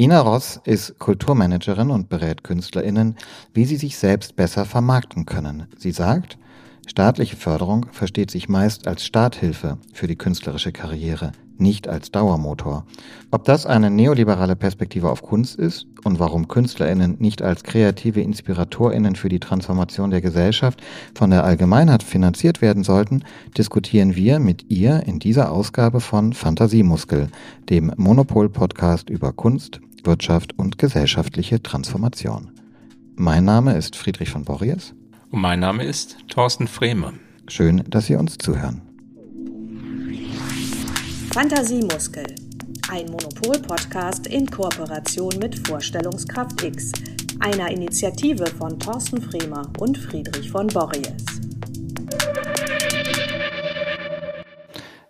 Ina Ross ist Kulturmanagerin und berät KünstlerInnen, wie sie sich selbst besser vermarkten können. Sie sagt, staatliche Förderung versteht sich meist als Starthilfe für die künstlerische Karriere, nicht als Dauermotor. Ob das eine neoliberale Perspektive auf Kunst ist und warum KünstlerInnen nicht als kreative InspiratorInnen für die Transformation der Gesellschaft von der Allgemeinheit finanziert werden sollten, diskutieren wir mit ihr in dieser Ausgabe von Fantasiemuskel, dem Monopol-Podcast über Kunst, Wirtschaft und gesellschaftliche Transformation. Mein Name ist Friedrich von Borries. Und mein Name ist Thorsten Frehme. Schön, dass Sie uns zuhören. Fantasiemuskel, ein Monopol-Podcast in Kooperation mit Vorstellungskraft X, einer Initiative von Thorsten Fremer und Friedrich von Borries.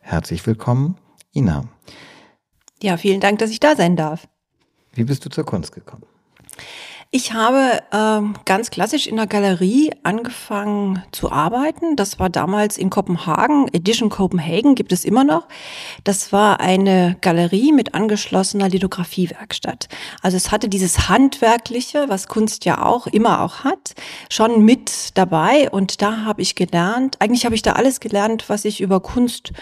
Herzlich willkommen, Ina. Ja, vielen Dank, dass ich da sein darf. Wie bist du zur Kunst gekommen? Ich habe ähm, ganz klassisch in der Galerie angefangen zu arbeiten. Das war damals in Kopenhagen. Edition Copenhagen gibt es immer noch. Das war eine Galerie mit angeschlossener Lithografiewerkstatt. Also es hatte dieses Handwerkliche, was Kunst ja auch immer auch hat, schon mit dabei. Und da habe ich gelernt, eigentlich habe ich da alles gelernt, was ich über Kunst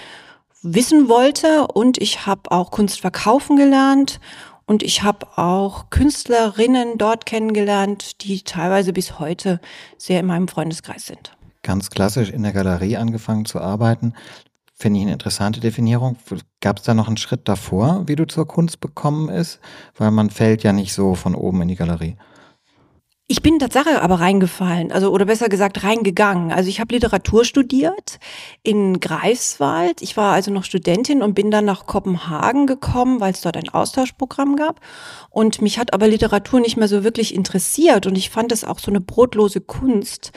wissen wollte. Und ich habe auch Kunst verkaufen gelernt und ich habe auch Künstlerinnen dort kennengelernt, die teilweise bis heute sehr in meinem Freundeskreis sind. Ganz klassisch in der Galerie angefangen zu arbeiten. Finde ich eine interessante Definierung. Gab es da noch einen Schritt davor, wie du zur Kunst bekommen ist? Weil man fällt ja nicht so von oben in die Galerie. Ich bin Tatsache aber reingefallen, also oder besser gesagt reingegangen. Also ich habe Literatur studiert in Greifswald. Ich war also noch Studentin und bin dann nach Kopenhagen gekommen, weil es dort ein Austauschprogramm gab. Und mich hat aber Literatur nicht mehr so wirklich interessiert und ich fand es auch so eine brotlose Kunst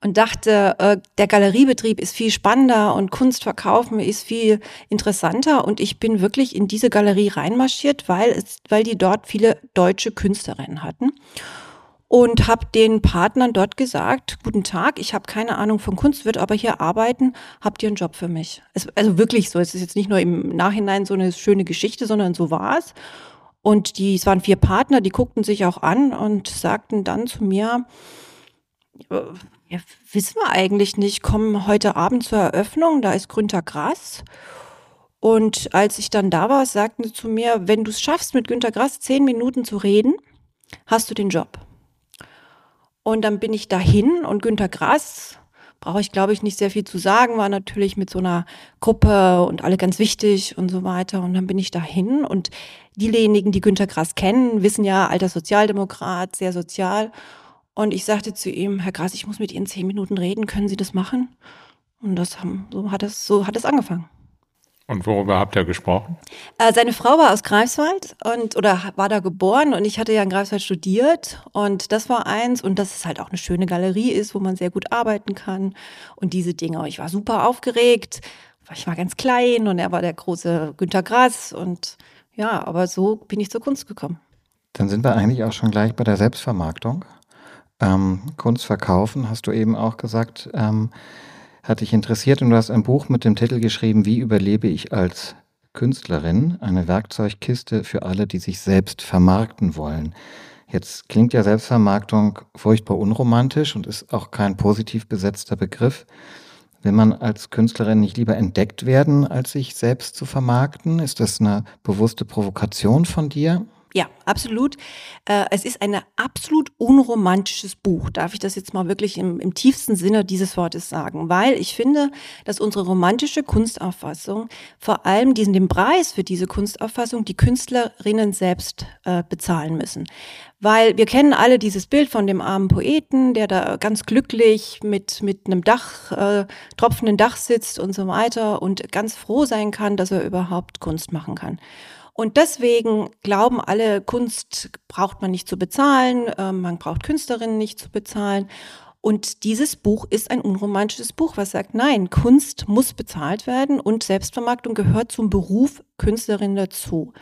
und dachte, äh, der Galeriebetrieb ist viel spannender und Kunst verkaufen ist viel interessanter. Und ich bin wirklich in diese Galerie reinmarschiert, weil es, weil die dort viele deutsche Künstlerinnen hatten und habe den Partnern dort gesagt, guten Tag, ich habe keine Ahnung von Kunst, wird aber hier arbeiten, habt ihr einen Job für mich? Es, also wirklich so, es ist jetzt nicht nur im Nachhinein so eine schöne Geschichte, sondern so war es. Und die, es waren vier Partner, die guckten sich auch an und sagten dann zu mir, ja, wissen wir eigentlich nicht, kommen heute Abend zur Eröffnung, da ist Günter Grass. Und als ich dann da war, sagten sie zu mir, wenn du es schaffst, mit Günter Grass zehn Minuten zu reden, hast du den Job. Und dann bin ich dahin und Günter Grass, brauche ich glaube ich nicht sehr viel zu sagen, war natürlich mit so einer Gruppe und alle ganz wichtig und so weiter. Und dann bin ich dahin und diejenigen, die Günter Grass kennen, wissen ja, alter Sozialdemokrat, sehr sozial. Und ich sagte zu ihm, Herr Grass, ich muss mit Ihnen zehn Minuten reden, können Sie das machen? Und das haben, so hat es, so hat es angefangen. Und worüber habt ihr gesprochen? Äh, seine Frau war aus Greifswald und oder war da geboren und ich hatte ja in Greifswald studiert und das war eins und dass es halt auch eine schöne Galerie ist, wo man sehr gut arbeiten kann und diese Dinge. Ich war super aufgeregt, ich war ganz klein und er war der große Günter Grass und ja, aber so bin ich zur Kunst gekommen. Dann sind wir eigentlich auch schon gleich bei der Selbstvermarktung. Ähm, Kunst verkaufen, hast du eben auch gesagt. Ähm, hat dich interessiert und du hast ein Buch mit dem Titel geschrieben, Wie überlebe ich als Künstlerin? Eine Werkzeugkiste für alle, die sich selbst vermarkten wollen. Jetzt klingt ja Selbstvermarktung furchtbar unromantisch und ist auch kein positiv besetzter Begriff. Will man als Künstlerin nicht lieber entdeckt werden, als sich selbst zu vermarkten? Ist das eine bewusste Provokation von dir? Ja, absolut. Äh, es ist ein absolut unromantisches Buch. Darf ich das jetzt mal wirklich im, im, tiefsten Sinne dieses Wortes sagen? Weil ich finde, dass unsere romantische Kunstauffassung vor allem diesen, den Preis für diese Kunstauffassung die Künstlerinnen selbst äh, bezahlen müssen. Weil wir kennen alle dieses Bild von dem armen Poeten, der da ganz glücklich mit, mit einem Dach, äh, tropfenden Dach sitzt und so weiter und ganz froh sein kann, dass er überhaupt Kunst machen kann. Und deswegen glauben alle, Kunst braucht man nicht zu bezahlen, äh, man braucht Künstlerinnen nicht zu bezahlen. Und dieses Buch ist ein unromantisches Buch, was sagt, nein, Kunst muss bezahlt werden und Selbstvermarktung gehört zum Beruf Künstlerin dazu.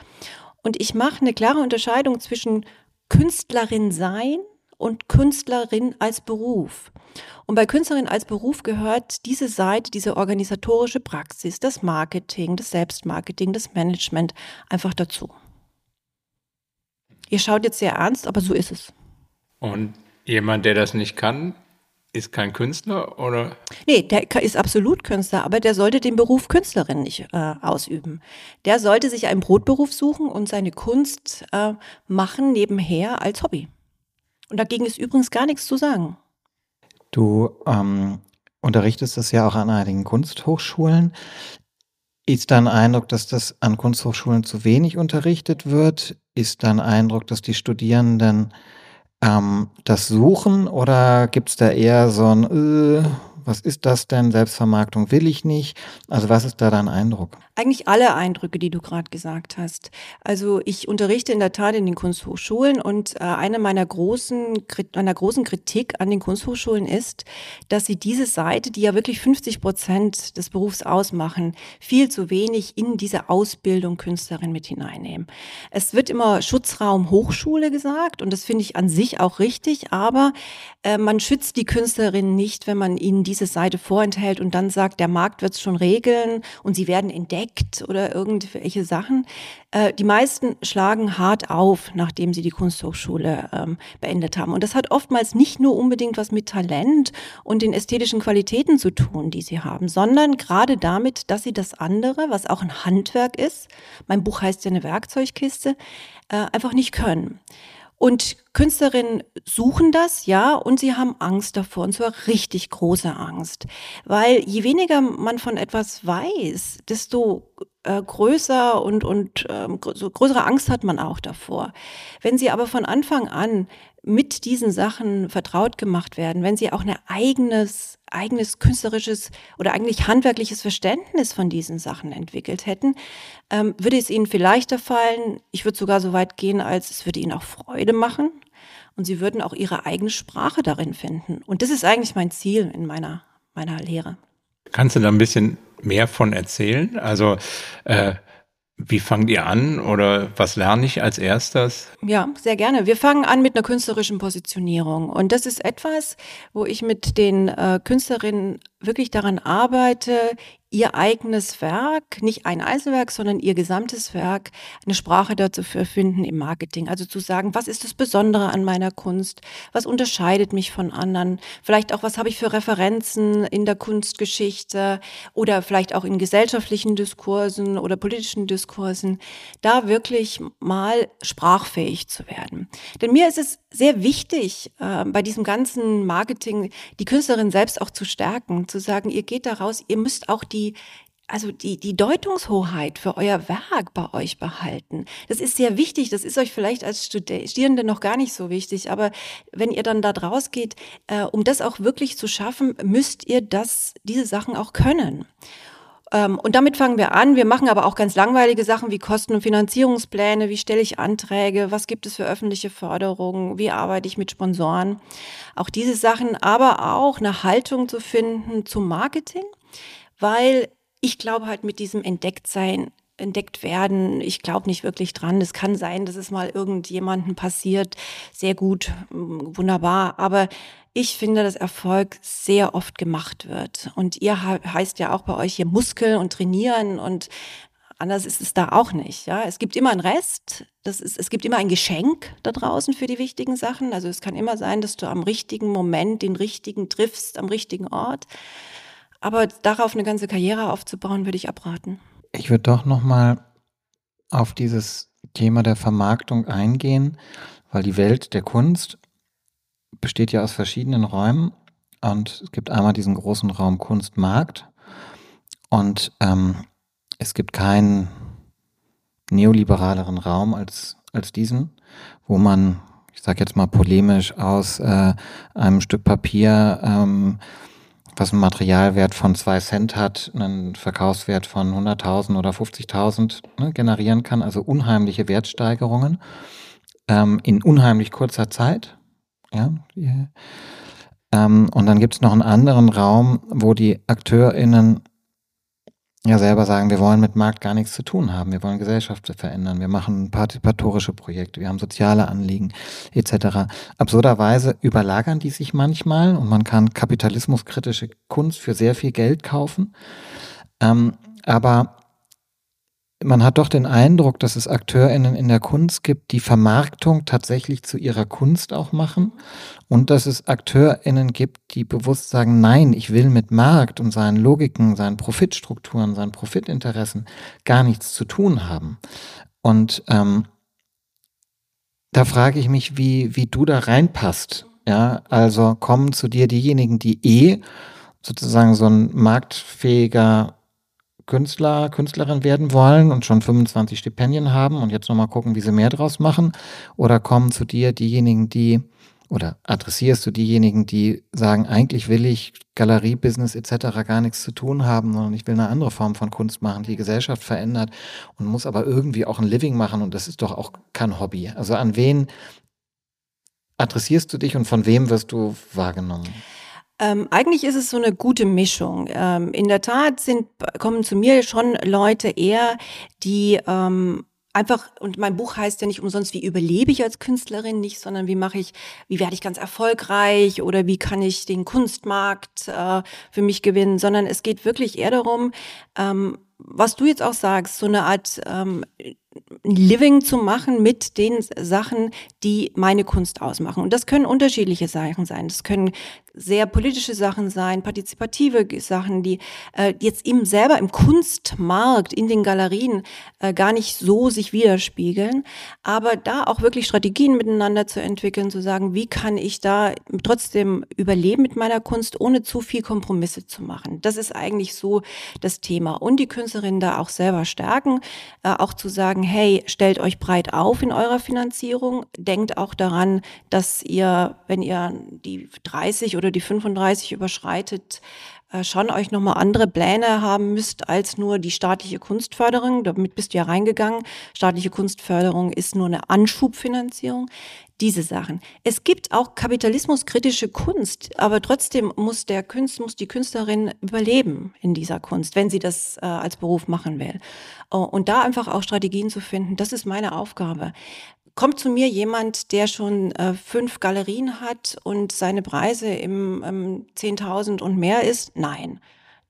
Und ich mache eine klare Unterscheidung zwischen Künstlerin sein und Künstlerin als Beruf. Und bei Künstlerin als Beruf gehört diese Seite, diese organisatorische Praxis, das Marketing, das Selbstmarketing, das Management einfach dazu. ihr schaut jetzt sehr ernst, aber so ist es. Und jemand, der das nicht kann, ist kein Künstler oder? Nee, der ist absolut Künstler, aber der sollte den Beruf Künstlerin nicht äh, ausüben. Der sollte sich einen Brotberuf suchen und seine Kunst äh, machen nebenher als Hobby. Und dagegen ist übrigens gar nichts zu sagen. Du ähm, unterrichtest das ja auch an einigen Kunsthochschulen. Ist dein Eindruck, dass das an Kunsthochschulen zu wenig unterrichtet wird? Ist dein Eindruck, dass die Studierenden ähm, das suchen oder gibt es da eher so ein, äh, was ist das denn? Selbstvermarktung will ich nicht. Also was ist da dein Eindruck? Eigentlich alle Eindrücke, die du gerade gesagt hast. Also ich unterrichte in der Tat in den Kunsthochschulen und äh, eine meiner großen, meiner großen Kritik an den Kunsthochschulen ist, dass sie diese Seite, die ja wirklich 50 Prozent des Berufs ausmachen, viel zu wenig in diese Ausbildung Künstlerin mit hineinnehmen. Es wird immer Schutzraum Hochschule gesagt und das finde ich an sich auch richtig, aber äh, man schützt die Künstlerinnen nicht, wenn man ihnen diese Seite vorenthält und dann sagt, der Markt wird es schon regeln und sie werden entdeckt oder irgendwelche Sachen. Äh, die meisten schlagen hart auf, nachdem sie die Kunsthochschule ähm, beendet haben. Und das hat oftmals nicht nur unbedingt was mit Talent und den ästhetischen Qualitäten zu tun, die sie haben, sondern gerade damit, dass sie das andere, was auch ein Handwerk ist, mein Buch heißt ja eine Werkzeugkiste, äh, einfach nicht können. Und Künstlerinnen suchen das, ja, und sie haben Angst davor, und zwar richtig große Angst. Weil je weniger man von etwas weiß, desto äh, größer und, und ähm, so größere Angst hat man auch davor. Wenn sie aber von Anfang an mit diesen Sachen vertraut gemacht werden, wenn sie auch ein eigenes, eigenes künstlerisches oder eigentlich handwerkliches Verständnis von diesen Sachen entwickelt hätten, ähm, würde es ihnen viel leichter fallen. Ich würde sogar so weit gehen, als es würde ihnen auch Freude machen. Und sie würden auch ihre eigene Sprache darin finden. Und das ist eigentlich mein Ziel in meiner, meiner Lehre. Kannst du da ein bisschen mehr von erzählen? Also äh, wie fangt ihr an oder was lerne ich als erstes? Ja, sehr gerne. Wir fangen an mit einer künstlerischen Positionierung. Und das ist etwas, wo ich mit den äh, Künstlerinnen wirklich daran arbeite, ihr eigenes Werk, nicht ein Einzelwerk, sondern ihr gesamtes Werk, eine Sprache dazu zu finden im Marketing. Also zu sagen, was ist das Besondere an meiner Kunst? Was unterscheidet mich von anderen? Vielleicht auch, was habe ich für Referenzen in der Kunstgeschichte oder vielleicht auch in gesellschaftlichen Diskursen oder politischen Diskursen, da wirklich mal sprachfähig zu werden. Denn mir ist es sehr wichtig, äh, bei diesem ganzen Marketing die Künstlerin selbst auch zu stärken, zu sagen, ihr geht da raus, ihr müsst auch die also die, die Deutungshoheit für euer Werk bei euch behalten. Das ist sehr wichtig. Das ist euch vielleicht als Studierende noch gar nicht so wichtig. Aber wenn ihr dann da draus geht, äh, um das auch wirklich zu schaffen, müsst ihr das, diese Sachen auch können. Ähm, und damit fangen wir an. Wir machen aber auch ganz langweilige Sachen wie Kosten- und Finanzierungspläne, wie stelle ich Anträge, was gibt es für öffentliche Förderungen, wie arbeite ich mit Sponsoren. Auch diese Sachen, aber auch eine Haltung zu finden zum Marketing, weil ich glaube halt mit diesem Entdecktsein entdeckt werden. Ich glaube nicht wirklich dran. Es kann sein, dass es mal irgendjemanden passiert. Sehr gut, wunderbar. Aber ich finde, dass Erfolg sehr oft gemacht wird. Und ihr heißt ja auch bei euch hier Muskeln und trainieren und anders ist es da auch nicht. Ja, es gibt immer einen Rest. Das ist, es gibt immer ein Geschenk da draußen für die wichtigen Sachen. Also es kann immer sein, dass du am richtigen Moment den richtigen triffst, am richtigen Ort. Aber darauf eine ganze Karriere aufzubauen, würde ich abraten. Ich würde doch noch mal auf dieses Thema der Vermarktung eingehen, weil die Welt der Kunst besteht ja aus verschiedenen Räumen und es gibt einmal diesen großen Raum Kunstmarkt und ähm, es gibt keinen neoliberaleren Raum als, als diesen, wo man, ich sage jetzt mal polemisch, aus äh, einem Stück Papier, ähm, was einen Materialwert von zwei Cent hat, einen Verkaufswert von 100.000 oder 50.000 ne, generieren kann, also unheimliche Wertsteigerungen ähm, in unheimlich kurzer Zeit. Ja, yeah. ähm, und dann gibt es noch einen anderen Raum, wo die AkteurInnen ja selber sagen, wir wollen mit Markt gar nichts zu tun haben, wir wollen Gesellschaft verändern, wir machen partizipatorische Projekte, wir haben soziale Anliegen etc. Absurderweise überlagern die sich manchmal und man kann kapitalismuskritische Kunst für sehr viel Geld kaufen. Ähm, aber man hat doch den Eindruck, dass es AkteurInnen in der Kunst gibt, die Vermarktung tatsächlich zu ihrer Kunst auch machen und dass es AkteurInnen gibt, die bewusst sagen, nein, ich will mit Markt und seinen Logiken, seinen Profitstrukturen, seinen Profitinteressen gar nichts zu tun haben. Und ähm, da frage ich mich, wie, wie du da reinpasst. Ja, also kommen zu dir diejenigen, die eh sozusagen so ein marktfähiger Künstler, Künstlerin werden wollen und schon 25 Stipendien haben und jetzt nochmal gucken, wie sie mehr draus machen? Oder kommen zu dir diejenigen, die, oder adressierst du diejenigen, die sagen, eigentlich will ich Galeriebusiness etc. gar nichts zu tun haben, sondern ich will eine andere Form von Kunst machen, die Gesellschaft verändert und muss aber irgendwie auch ein Living machen und das ist doch auch kein Hobby. Also an wen adressierst du dich und von wem wirst du wahrgenommen? Ähm, eigentlich ist es so eine gute Mischung. Ähm, in der Tat sind, kommen zu mir schon Leute eher, die ähm, einfach, und mein Buch heißt ja nicht umsonst, wie überlebe ich als Künstlerin nicht, sondern wie mache ich, wie werde ich ganz erfolgreich oder wie kann ich den Kunstmarkt äh, für mich gewinnen, sondern es geht wirklich eher darum, ähm, was du jetzt auch sagst, so eine Art ähm, Living zu machen mit den Sachen, die meine Kunst ausmachen. Und das können unterschiedliche Sachen sein. Das können sehr politische Sachen sein, partizipative Sachen, die äh, jetzt eben selber im Kunstmarkt, in den Galerien äh, gar nicht so sich widerspiegeln, aber da auch wirklich Strategien miteinander zu entwickeln, zu sagen, wie kann ich da trotzdem überleben mit meiner Kunst, ohne zu viel Kompromisse zu machen. Das ist eigentlich so das Thema. Und die Künstlerinnen da auch selber stärken, äh, auch zu sagen, hey, stellt euch breit auf in eurer Finanzierung, denkt auch daran, dass ihr, wenn ihr die 30 oder die 35 überschreitet, schon euch nochmal andere Pläne haben müsst als nur die staatliche Kunstförderung. Damit bist du ja reingegangen. Staatliche Kunstförderung ist nur eine Anschubfinanzierung. Diese Sachen. Es gibt auch kapitalismuskritische Kunst, aber trotzdem muss der Künst, muss die Künstlerin überleben in dieser Kunst, wenn sie das äh, als Beruf machen will. Oh, und da einfach auch Strategien zu finden, das ist meine Aufgabe kommt zu mir jemand, der schon äh, fünf Galerien hat und seine Preise im ähm, 10.000 und mehr ist? Nein.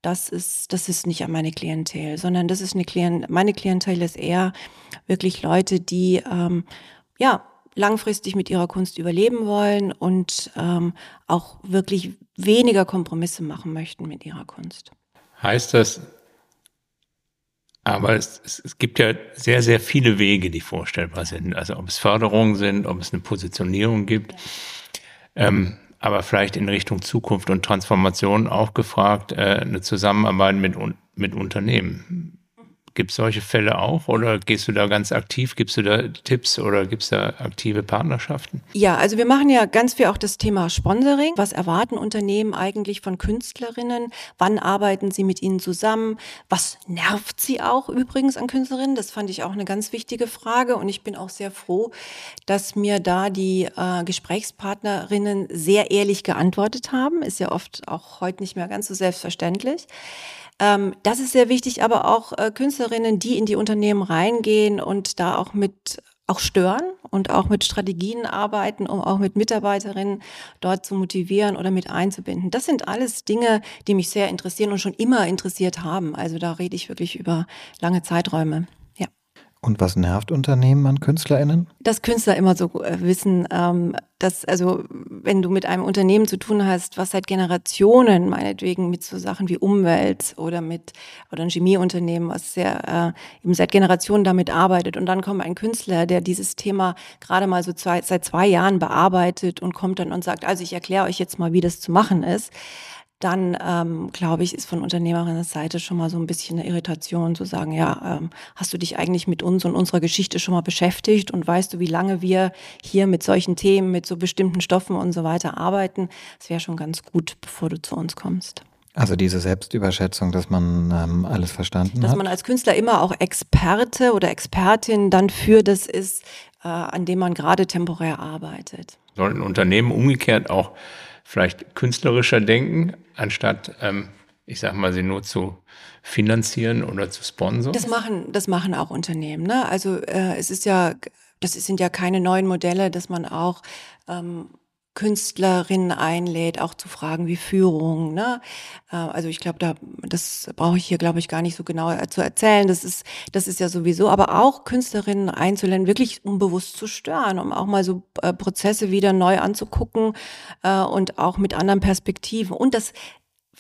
Das ist, das ist nicht meine Klientel, sondern das ist eine Klient, meine Klientel ist eher wirklich Leute, die, ähm, ja, langfristig mit ihrer Kunst überleben wollen und ähm, auch wirklich weniger Kompromisse machen möchten mit ihrer Kunst. Heißt das, aber es, es, es gibt ja sehr, sehr viele Wege, die vorstellbar sind. Also ob es Förderungen sind, ob es eine Positionierung gibt. Ähm, aber vielleicht in Richtung Zukunft und Transformation auch gefragt, äh, eine Zusammenarbeit mit, mit Unternehmen. Gibt es solche Fälle auch oder gehst du da ganz aktiv? Gibst du da Tipps oder gibt es da aktive Partnerschaften? Ja, also wir machen ja ganz viel auch das Thema Sponsoring. Was erwarten Unternehmen eigentlich von Künstlerinnen? Wann arbeiten sie mit ihnen zusammen? Was nervt sie auch übrigens an Künstlerinnen? Das fand ich auch eine ganz wichtige Frage und ich bin auch sehr froh, dass mir da die äh, Gesprächspartnerinnen sehr ehrlich geantwortet haben. Ist ja oft auch heute nicht mehr ganz so selbstverständlich. Ähm, das ist sehr wichtig, aber auch äh, Künstlerinnen, die in die Unternehmen reingehen und da auch mit auch stören und auch mit Strategien arbeiten, um auch mit Mitarbeiterinnen dort zu motivieren oder mit einzubinden. Das sind alles Dinge, die mich sehr interessieren und schon immer interessiert haben. Also da rede ich wirklich über lange Zeiträume. Und was nervt Unternehmen an KünstlerInnen? Dass Künstler immer so äh, wissen, ähm, dass, also, wenn du mit einem Unternehmen zu tun hast, was seit Generationen, meinetwegen mit so Sachen wie Umwelt oder mit, oder ein Chemieunternehmen, was sehr, äh, eben seit Generationen damit arbeitet und dann kommt ein Künstler, der dieses Thema gerade mal so zwei, seit zwei Jahren bearbeitet und kommt dann und sagt, also ich erkläre euch jetzt mal, wie das zu machen ist dann ähm, glaube ich, ist von Unternehmerinnen-Seite schon mal so ein bisschen eine Irritation zu sagen, ja, ähm, hast du dich eigentlich mit uns und unserer Geschichte schon mal beschäftigt und weißt du, wie lange wir hier mit solchen Themen, mit so bestimmten Stoffen und so weiter arbeiten? Das wäre schon ganz gut, bevor du zu uns kommst. Also diese Selbstüberschätzung, dass man ähm, alles verstanden dass hat. Dass man als Künstler immer auch Experte oder Expertin dann für das ist, äh, an dem man gerade temporär arbeitet. Sollten Unternehmen umgekehrt auch vielleicht künstlerischer denken, anstatt, ähm, ich sag mal, sie nur zu finanzieren oder zu sponsern? Das machen, das machen auch Unternehmen. Ne? Also äh, es ist ja, das sind ja keine neuen Modelle, dass man auch ähm, Künstlerinnen einlädt, auch zu Fragen wie Führung. Ne? Äh, also ich glaube, da das brauche ich hier, glaube ich, gar nicht so genau zu erzählen. Das ist das ist ja sowieso, aber auch Künstlerinnen einzuladen, wirklich unbewusst zu stören, um auch mal so äh, Prozesse wieder neu anzugucken äh, und auch mit anderen Perspektiven. Und das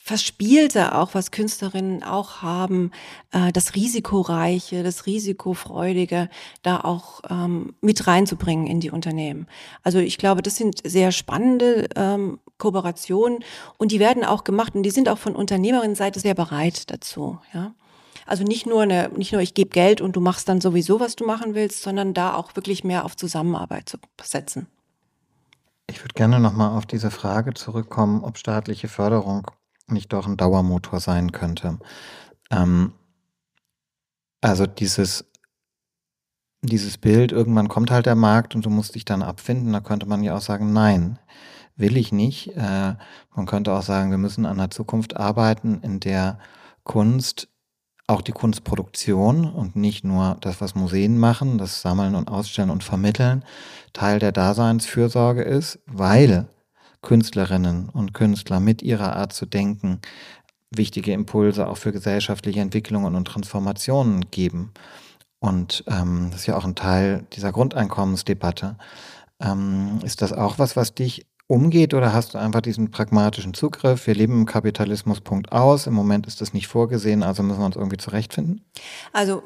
Verspielte auch, was Künstlerinnen auch haben, äh, das Risikoreiche, das Risikofreudige, da auch ähm, mit reinzubringen in die Unternehmen. Also ich glaube, das sind sehr spannende ähm, Kooperationen und die werden auch gemacht und die sind auch von Unternehmerinnenseite sehr bereit dazu. Ja. Also nicht nur eine, nicht nur ich gebe Geld und du machst dann sowieso, was du machen willst, sondern da auch wirklich mehr auf Zusammenarbeit zu setzen. Ich würde gerne nochmal auf diese Frage zurückkommen, ob staatliche Förderung nicht doch ein Dauermotor sein könnte. Ähm, also dieses, dieses Bild, irgendwann kommt halt der Markt und du musst dich dann abfinden, da könnte man ja auch sagen, nein, will ich nicht. Äh, man könnte auch sagen, wir müssen an einer Zukunft arbeiten, in der Kunst, auch die Kunstproduktion und nicht nur das, was Museen machen, das Sammeln und Ausstellen und Vermitteln, Teil der Daseinsfürsorge ist, weil Künstlerinnen und Künstler mit ihrer Art zu denken wichtige Impulse auch für gesellschaftliche Entwicklungen und Transformationen geben. Und ähm, das ist ja auch ein Teil dieser Grundeinkommensdebatte. Ähm, ist das auch was, was dich umgeht oder hast du einfach diesen pragmatischen Zugriff? Wir leben im Kapitalismus, Punkt aus. Im Moment ist das nicht vorgesehen, also müssen wir uns irgendwie zurechtfinden? Also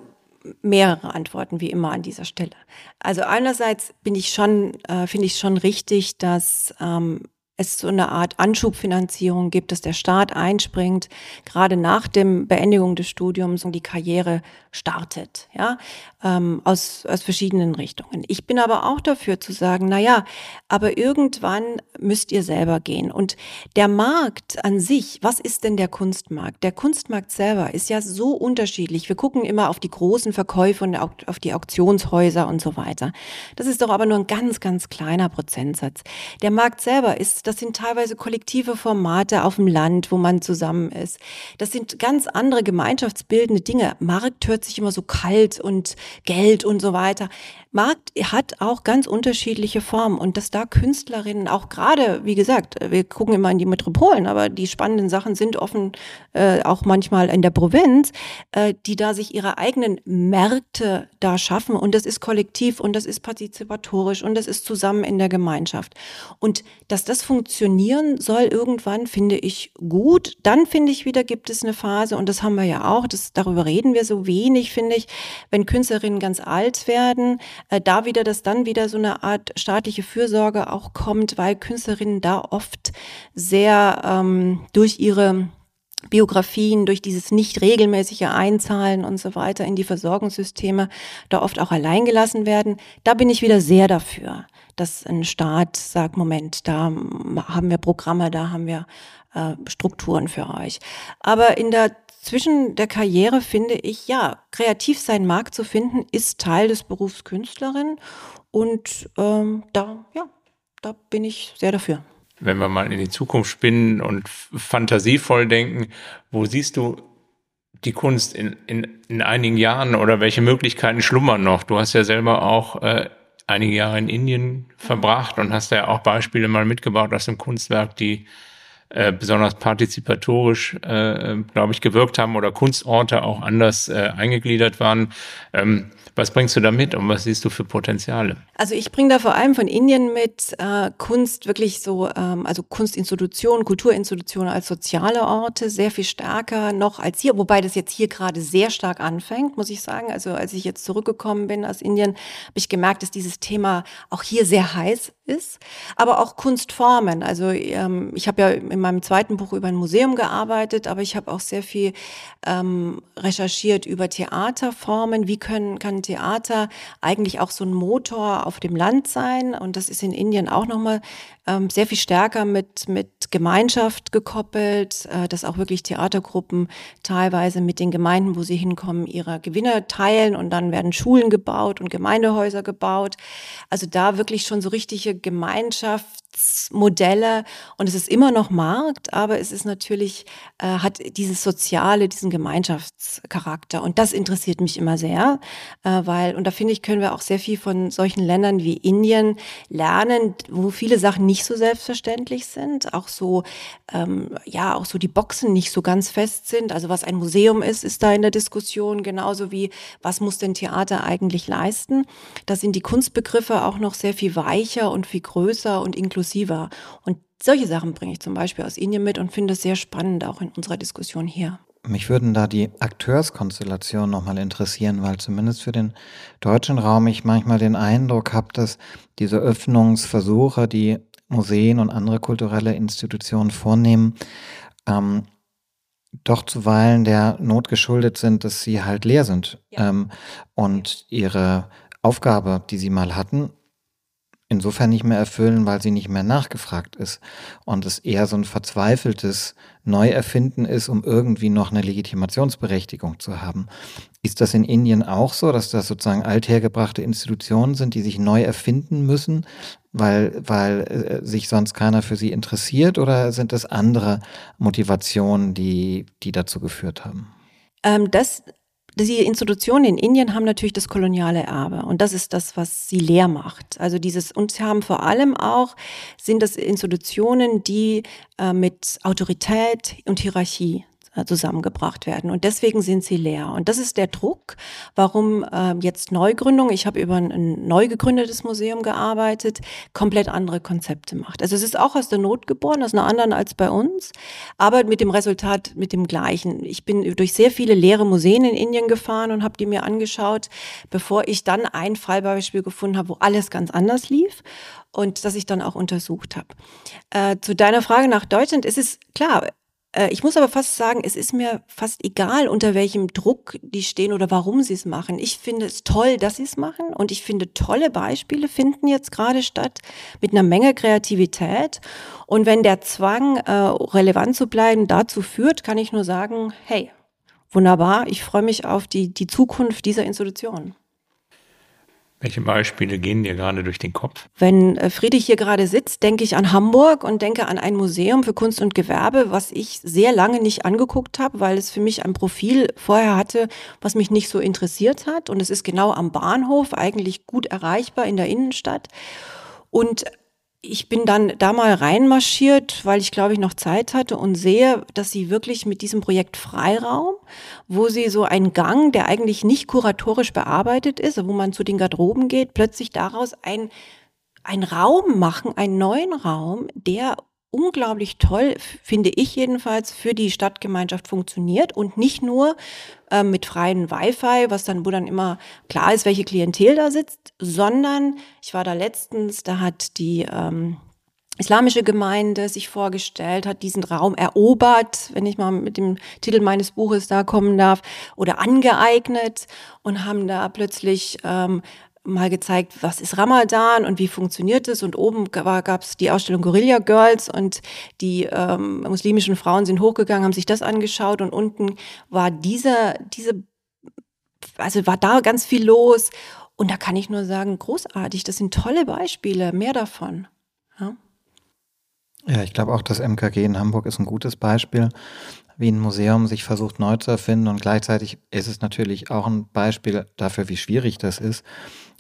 mehrere Antworten wie immer an dieser Stelle. Also einerseits bin ich schon, äh, finde ich schon richtig, dass ähm, es so eine Art Anschubfinanzierung gibt, dass der Staat einspringt, gerade nach dem Beendigung des Studiums und die Karriere startet, ja, ähm, aus, aus verschiedenen Richtungen. Ich bin aber auch dafür zu sagen, na ja, aber irgendwann müsst ihr selber gehen. Und der Markt an sich, was ist denn der Kunstmarkt? Der Kunstmarkt selber ist ja so unterschiedlich. Wir gucken immer auf die großen Verkäufe und auf die Auktionshäuser und so weiter. Das ist doch aber nur ein ganz, ganz kleiner Prozentsatz. Der Markt selber ist das sind teilweise kollektive Formate auf dem Land, wo man zusammen ist. Das sind ganz andere gemeinschaftsbildende Dinge. Markt hört sich immer so kalt und Geld und so weiter. Markt hat auch ganz unterschiedliche Formen und dass da Künstlerinnen auch gerade, wie gesagt, wir gucken immer in die Metropolen, aber die spannenden Sachen sind offen äh, auch manchmal in der Provinz, äh, die da sich ihre eigenen Märkte da schaffen und das ist kollektiv und das ist partizipatorisch und das ist zusammen in der Gemeinschaft. Und dass das funktionieren soll irgendwann, finde ich gut. Dann finde ich wieder, gibt es eine Phase und das haben wir ja auch, das, darüber reden wir so wenig, finde ich, wenn Künstlerinnen ganz alt werden, äh, da wieder, dass dann wieder so eine Art staatliche Fürsorge auch kommt, weil Künstlerinnen da oft sehr ähm, durch ihre Biografien, durch dieses nicht regelmäßige Einzahlen und so weiter in die Versorgungssysteme da oft auch alleingelassen werden. Da bin ich wieder sehr dafür, dass ein Staat sagt, Moment, da haben wir Programme, da haben wir äh, Strukturen für euch. Aber in der zwischen der Karriere finde ich, ja, kreativ seinen Markt zu finden, ist Teil des Berufs Künstlerin. Und ähm, da, ja, da bin ich sehr dafür. Wenn wir mal in die Zukunft spinnen und fantasievoll denken, wo siehst du die Kunst in, in, in einigen Jahren oder welche Möglichkeiten schlummern noch? Du hast ja selber auch äh, einige Jahre in Indien verbracht und hast ja auch Beispiele mal mitgebracht aus dem Kunstwerk, die äh, besonders partizipatorisch, äh, glaube ich, gewirkt haben oder Kunstorte auch anders äh, eingegliedert waren. Ähm, was bringst du da mit und was siehst du für Potenziale? Also ich bringe da vor allem von Indien mit äh, Kunst wirklich so, ähm, also Kunstinstitutionen, Kulturinstitutionen als soziale Orte sehr viel stärker noch als hier, wobei das jetzt hier gerade sehr stark anfängt, muss ich sagen. Also als ich jetzt zurückgekommen bin aus Indien, habe ich gemerkt, dass dieses Thema auch hier sehr heiß ist, aber auch Kunstformen. Also ähm, ich habe ja in meinem zweiten Buch über ein Museum gearbeitet, aber ich habe auch sehr viel ähm, recherchiert über Theaterformen. Wie können kann Theater eigentlich auch so ein Motor auf dem Land sein? Und das ist in Indien auch nochmal ähm, sehr viel stärker mit, mit Gemeinschaft gekoppelt, äh, dass auch wirklich Theatergruppen teilweise mit den Gemeinden, wo sie hinkommen, ihre Gewinne teilen und dann werden Schulen gebaut und Gemeindehäuser gebaut. Also da wirklich schon so richtige Gemeinschaft Geschäftsmodelle und es ist immer noch Markt, aber es ist natürlich, äh, hat dieses soziale, diesen Gemeinschaftscharakter und das interessiert mich immer sehr, äh, weil, und da finde ich, können wir auch sehr viel von solchen Ländern wie Indien lernen, wo viele Sachen nicht so selbstverständlich sind, auch so, ähm, ja, auch so die Boxen nicht so ganz fest sind. Also was ein Museum ist, ist da in der Diskussion, genauso wie was muss denn Theater eigentlich leisten. Da sind die Kunstbegriffe auch noch sehr viel weicher und viel größer und inklusiver. Und solche Sachen bringe ich zum Beispiel aus Indien mit und finde es sehr spannend, auch in unserer Diskussion hier. Mich würden da die Akteurskonstellationen nochmal interessieren, weil zumindest für den deutschen Raum ich manchmal den Eindruck habe, dass diese Öffnungsversuche, die Museen und andere kulturelle Institutionen vornehmen, ähm, doch zuweilen der Not geschuldet sind, dass sie halt leer sind ja. ähm, und ihre Aufgabe, die sie mal hatten, insofern nicht mehr erfüllen, weil sie nicht mehr nachgefragt ist und es eher so ein verzweifeltes Neuerfinden ist, um irgendwie noch eine Legitimationsberechtigung zu haben. Ist das in Indien auch so, dass das sozusagen althergebrachte Institutionen sind, die sich neu erfinden müssen, weil, weil äh, sich sonst keiner für sie interessiert oder sind es andere Motivationen, die, die dazu geführt haben? Ähm, das die Institutionen in Indien haben natürlich das koloniale Erbe und das ist das, was sie leer macht. Also dieses und sie haben vor allem auch sind das Institutionen, die äh, mit Autorität und Hierarchie zusammengebracht werden. Und deswegen sind sie leer. Und das ist der Druck, warum äh, jetzt Neugründung, ich habe über ein, neu gegründetes Museum gearbeitet, komplett andere Konzepte macht. Also es ist auch aus der Not geboren, aus einer anderen als bei uns, aber mit dem Resultat, mit dem gleichen. Ich bin durch sehr viele leere Museen in Indien gefahren und habe die mir angeschaut, bevor ich dann ein Fallbeispiel gefunden habe, wo alles ganz anders lief und das ich dann auch untersucht habe. Äh, zu deiner Frage nach Deutschland ist es klar, äh, ich muss aber fast sagen, es ist mir fast egal, unter welchem Druck die stehen oder warum sie es machen. Ich finde es toll, dass sie es machen und ich finde tolle Beispiele finden jetzt gerade statt mit einer Menge Kreativität. Und wenn der Zwang, äh, relevant zu bleiben, dazu führt, kann ich nur sagen, hey, wunderbar, ich freue mich auf die, die Zukunft dieser Institution. Welche Beispiele gehen dir gerade durch den Kopf? Wenn äh, Friedrich hier gerade sitzt, denke ich an Hamburg und denke an ein Museum für Kunst und Gewerbe, was ich sehr lange nicht angeguckt habe, weil es für mich ein Profil vorher hatte, was mich nicht so interessiert hat. Und es ist genau am Bahnhof, eigentlich gut erreichbar in der Innenstadt. Und ich bin dann da mal reinmarschiert, weil ich glaube ich noch Zeit hatte und sehe, dass sie wirklich mit diesem Projekt Freiraum, wo sie so einen Gang, der eigentlich nicht kuratorisch bearbeitet ist, wo man zu den Garderoben geht, plötzlich daraus ein ein Raum machen, einen neuen Raum, der unglaublich toll, finde ich jedenfalls, für die Stadtgemeinschaft funktioniert und nicht nur äh, mit freien Wi-Fi, was dann, wo dann immer klar ist, welche Klientel da sitzt, sondern ich war da letztens, da hat die ähm, islamische Gemeinde sich vorgestellt, hat diesen Raum erobert, wenn ich mal mit dem Titel meines Buches da kommen darf, oder angeeignet und haben da plötzlich ähm, mal gezeigt, was ist Ramadan und wie funktioniert es. Und oben gab es die Ausstellung Guerilla Girls und die ähm, muslimischen Frauen sind hochgegangen, haben sich das angeschaut und unten war diese, diese, also war da ganz viel los. Und da kann ich nur sagen, großartig, das sind tolle Beispiele, mehr davon. Ja, ja ich glaube auch, das MKG in Hamburg ist ein gutes Beispiel wie ein Museum sich versucht neu zu erfinden und gleichzeitig ist es natürlich auch ein Beispiel dafür, wie schwierig das ist,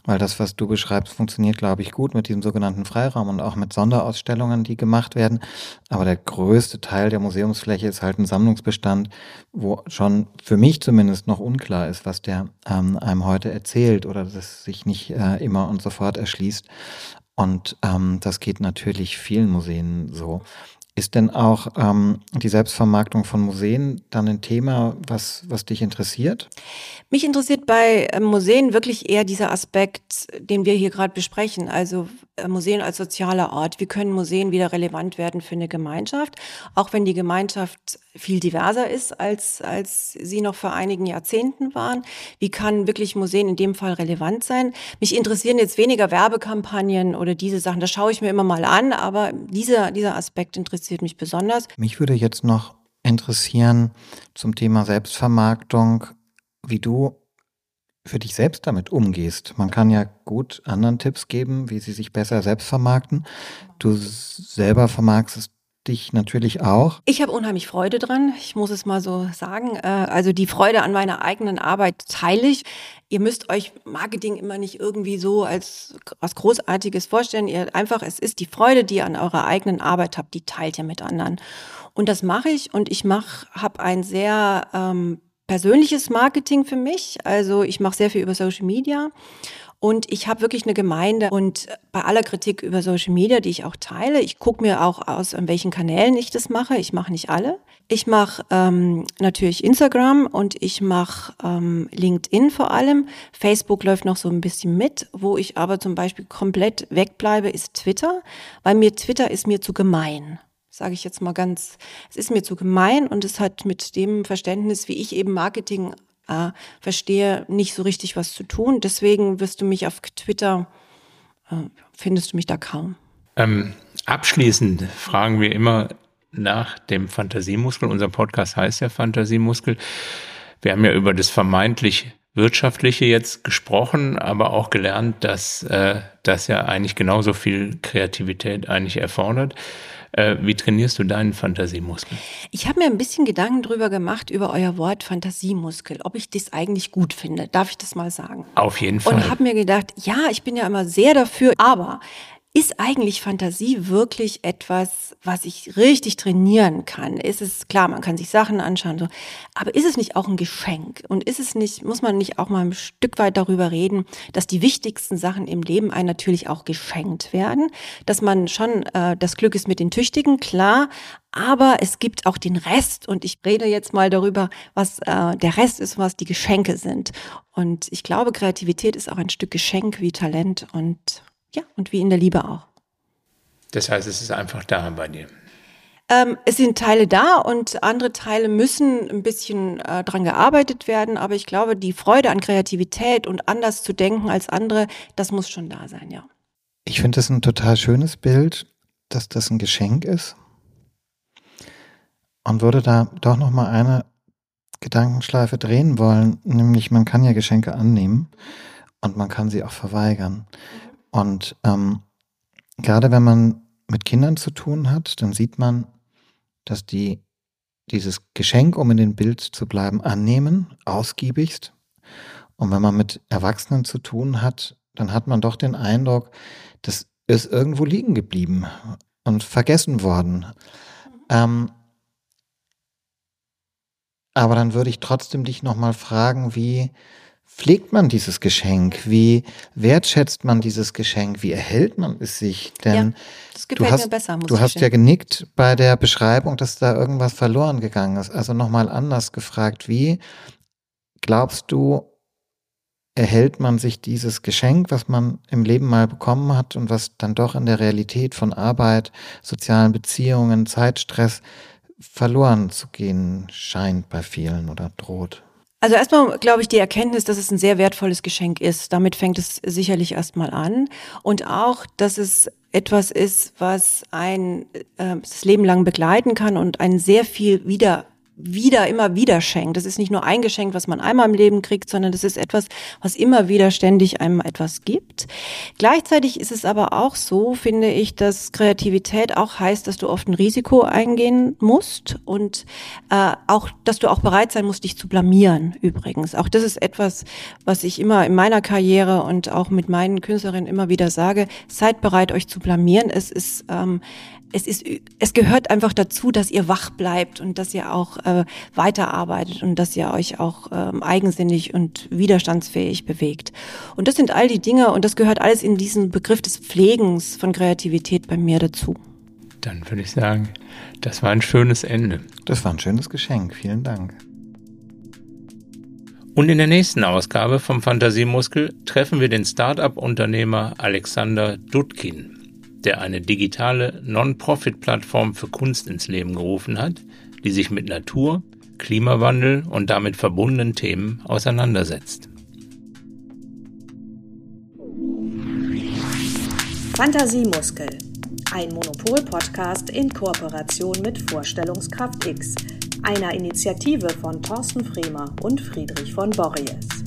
weil das, was du beschreibst, funktioniert, glaube ich, gut mit diesem sogenannten Freiraum und auch mit Sonderausstellungen, die gemacht werden. Aber der größte Teil der Museumsfläche ist halt ein Sammlungsbestand, wo schon für mich zumindest noch unklar ist, was der ähm, einem heute erzählt oder das sich nicht äh, immer und sofort erschließt. Und ähm, das geht natürlich vielen Museen so. Ist denn auch ähm, die Selbstvermarktung von Museen dann ein Thema, was, was dich interessiert? Mich interessiert bei äh, Museen wirklich eher dieser Aspekt, den wir hier gerade besprechen. Also äh, Museen als sozialer Ort. Wie können Museen wieder relevant werden für eine Gemeinschaft? Auch wenn die Gemeinschaft viel diverser ist, als, als sie noch vor einigen Jahrzehnten waren. Wie kann wirklich Museen in dem Fall relevant sein? Mich interessieren jetzt weniger Werbekampagnen oder diese Sachen. Das schaue ich mir immer mal an, aber dieser, dieser Aspekt interessiert interessiert mich besonders. Mich würde jetzt noch interessieren zum Thema Selbstvermarktung, wie du für dich selbst damit umgehst. Man kann ja gut anderen Tipps geben, wie sie sich besser selbst vermarkten. Du selber vermarktest es dich natürlich auch. Ich habe unheimlich Freude dran, ich muss es mal so sagen. Äh, also die Freude an meiner eigenen Arbeit teile ich. Ihr müsst euch Marketing immer nicht irgendwie so als was Großartiges vorstellen. Ihr einfach, es ist die Freude, die ihr an eurer eigenen Arbeit habt, die teilt ihr mit anderen. Und das mache ich und ich mache, habe ein sehr ähm, persönliches Marketing für mich. Also ich mache sehr viel über Social Media und ich habe wirklich eine Gemeinde und bei aller Kritik über Social Media, die ich auch teile, ich gucke mir auch aus, an welchen Kanälen ich das mache. Ich mache nicht alle. Ich mache ähm, natürlich Instagram und ich mache ähm, LinkedIn vor allem. Facebook läuft noch so ein bisschen mit. Wo ich aber zum Beispiel komplett wegbleibe, ist Twitter, weil mir Twitter ist mir zu gemein sage ich jetzt mal ganz, es ist mir zu gemein und es hat mit dem Verständnis, wie ich eben Marketing äh, verstehe, nicht so richtig was zu tun. Deswegen wirst du mich auf Twitter, äh, findest du mich da kaum. Ähm, abschließend fragen wir immer nach dem Fantasiemuskel. Unser Podcast heißt ja Fantasiemuskel. Wir haben ja über das vermeintlich Wirtschaftliche jetzt gesprochen, aber auch gelernt, dass äh, das ja eigentlich genauso viel Kreativität eigentlich erfordert. Äh, wie trainierst du deinen Fantasiemuskel? Ich habe mir ein bisschen Gedanken drüber gemacht, über euer Wort Fantasiemuskel, ob ich das eigentlich gut finde. Darf ich das mal sagen? Auf jeden Fall. Und habe mir gedacht, ja, ich bin ja immer sehr dafür, aber ist eigentlich Fantasie wirklich etwas, was ich richtig trainieren kann? Ist es klar, man kann sich Sachen anschauen, so, aber ist es nicht auch ein Geschenk? Und ist es nicht, muss man nicht auch mal ein Stück weit darüber reden, dass die wichtigsten Sachen im Leben einem natürlich auch geschenkt werden? Dass man schon, äh, das Glück ist mit den Tüchtigen, klar, aber es gibt auch den Rest und ich rede jetzt mal darüber, was äh, der Rest ist, was die Geschenke sind. Und ich glaube, Kreativität ist auch ein Stück Geschenk wie Talent und ja, und wie in der Liebe auch. Das heißt, es ist einfach da bei dir. Ähm, es sind Teile da und andere Teile müssen ein bisschen äh, dran gearbeitet werden, aber ich glaube, die Freude an Kreativität und anders zu denken als andere, das muss schon da sein, ja. Ich finde das ein total schönes Bild, dass das ein Geschenk ist. Und würde da doch noch mal eine Gedankenschleife drehen wollen, nämlich man kann ja Geschenke annehmen und man kann sie auch verweigern. Und ähm, gerade wenn man mit Kindern zu tun hat, dann sieht man, dass die dieses Geschenk, um in dem Bild zu bleiben, annehmen, ausgiebigst. Und wenn man mit Erwachsenen zu tun hat, dann hat man doch den Eindruck, das ist irgendwo liegen geblieben und vergessen worden. Ähm, aber dann würde ich trotzdem dich nochmal fragen, wie, pflegt man dieses Geschenk? Wie wertschätzt man dieses Geschenk? Wie erhält man es sich? Denn ja, du hast, besser. Du hast ja genickt bei der Beschreibung, dass da irgendwas verloren gegangen ist. Also nochmal anders gefragt, wie glaubst du, erhält man sich dieses Geschenk, was man im Leben mal bekommen hat und was dann doch in der Realität von Arbeit, sozialen Beziehungen, Zeitstress verloren zu gehen scheint bei vielen oder droht? Also erstmal glaube ich die Erkenntnis, dass es ein sehr wertvolles Geschenk ist. Damit fängt es sicherlich erstmal an. Und auch, dass es etwas ist, was ein äh, das Leben lang begleiten kann und einen sehr viel wieder wieder, immer wieder schenkt. Das ist nicht nur ein Geschenk, was man einmal im Leben kriegt, sondern das ist etwas, was immer wieder ständig einem etwas gibt. Gleichzeitig ist es aber auch so, finde ich, dass Kreativität auch heißt, dass du oft ein Risiko eingehen musst und äh, auch, dass du auch bereit sein musst, dich zu blamieren. Übrigens, auch das ist etwas, was ich immer in meiner Karriere und auch mit meinen Künstlerinnen immer wieder sage: Seid bereit, euch zu blamieren. Es ist ähm, es ist, es gehört einfach dazu, dass ihr wach bleibt und dass ihr auch äh, weiterarbeitet und dass ihr euch auch ähm, eigensinnig und widerstandsfähig bewegt. Und das sind all die Dinge und das gehört alles in diesen Begriff des Pflegens von Kreativität bei mir dazu. Dann würde ich sagen, das war ein schönes Ende. Das war ein schönes Geschenk. Vielen Dank. Und in der nächsten Ausgabe vom Fantasiemuskel treffen wir den Start-up-Unternehmer Alexander Dudkin der eine digitale Non-Profit-Plattform für Kunst ins Leben gerufen hat, die sich mit Natur, Klimawandel und damit verbundenen Themen auseinandersetzt. Fantasiemuskel. Ein Monopol-Podcast in Kooperation mit Vorstellungskraft X, einer Initiative von Thorsten Fremer und Friedrich von Borries.